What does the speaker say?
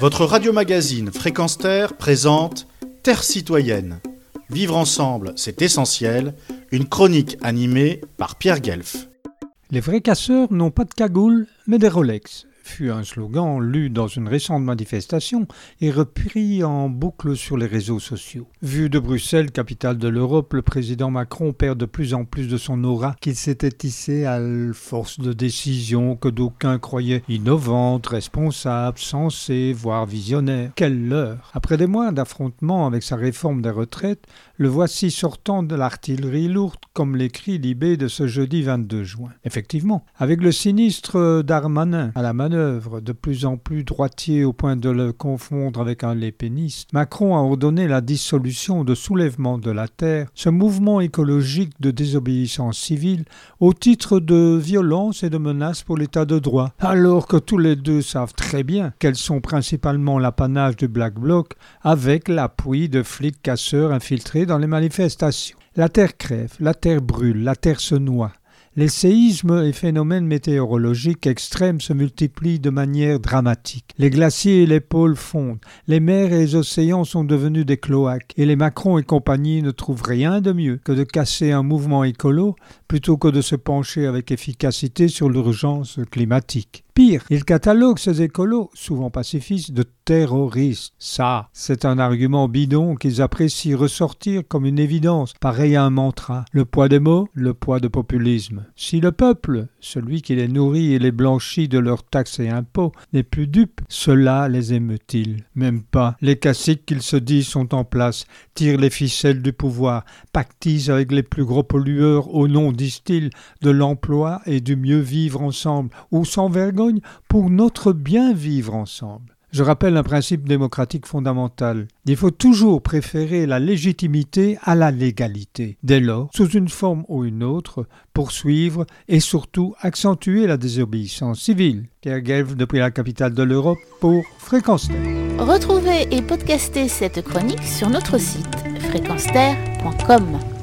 Votre radio-magazine Fréquence Terre présente Terre citoyenne. Vivre ensemble, c'est essentiel. Une chronique animée par Pierre Guelf. Les vrais casseurs n'ont pas de cagoule, mais des Rolex fut un slogan lu dans une récente manifestation et repris en boucle sur les réseaux sociaux. Vu de Bruxelles, capitale de l'Europe, le président Macron perd de plus en plus de son aura qu'il s'était tissé à force de décisions que d'aucuns croyaient innovantes, responsables, sensées, voire visionnaires. Quelle leurre Après des mois d'affrontements avec sa réforme des retraites, le voici sortant de l'artillerie lourde, comme l'écrit Libé de ce jeudi 22 juin. Effectivement, avec le sinistre Darmanin à la manœuvre, de plus en plus droitier au point de le confondre avec un lépéniste, Macron a ordonné la dissolution de soulèvement de la terre, ce mouvement écologique de désobéissance civile, au titre de violence et de menace pour l'état de droit, alors que tous les deux savent très bien qu'elles sont principalement l'apanage du Black Bloc, avec l'appui de flics casseurs infiltrés dans les manifestations. La terre crève, la terre brûle, la terre se noie. Les séismes et phénomènes météorologiques extrêmes se multiplient de manière dramatique. Les glaciers et les pôles fondent, les mers et les océans sont devenus des cloaques, et les Macron et compagnie ne trouvent rien de mieux que de casser un mouvement écolo plutôt que de se pencher avec efficacité sur l'urgence climatique. Pire, il catalogue ces écolos, souvent pacifistes, de terroristes. Ça, c'est un argument bidon qu'ils apprécient ressortir comme une évidence, pareil à un mantra. Le poids des mots, le poids de populisme. Si le peuple, celui qui les nourrit et les blanchit de leurs taxes et impôts, n'est plus dupe, cela les émeut-il? Même pas. Les caciques qu'ils se disent sont en place, tirent les ficelles du pouvoir, pactisent avec les plus gros pollueurs au nom, disent-ils, de l'emploi et du mieux vivre ensemble, ou sans vergogne pour notre bien vivre ensemble. Je rappelle un principe démocratique fondamental. Il faut toujours préférer la légitimité à la légalité. Dès lors, sous une forme ou une autre, poursuivre et surtout accentuer la désobéissance civile. Pierre Gelf depuis la capitale de l'Europe pour Fréquence Retrouvez et podcastez cette chronique sur notre site fréquenceterre.com.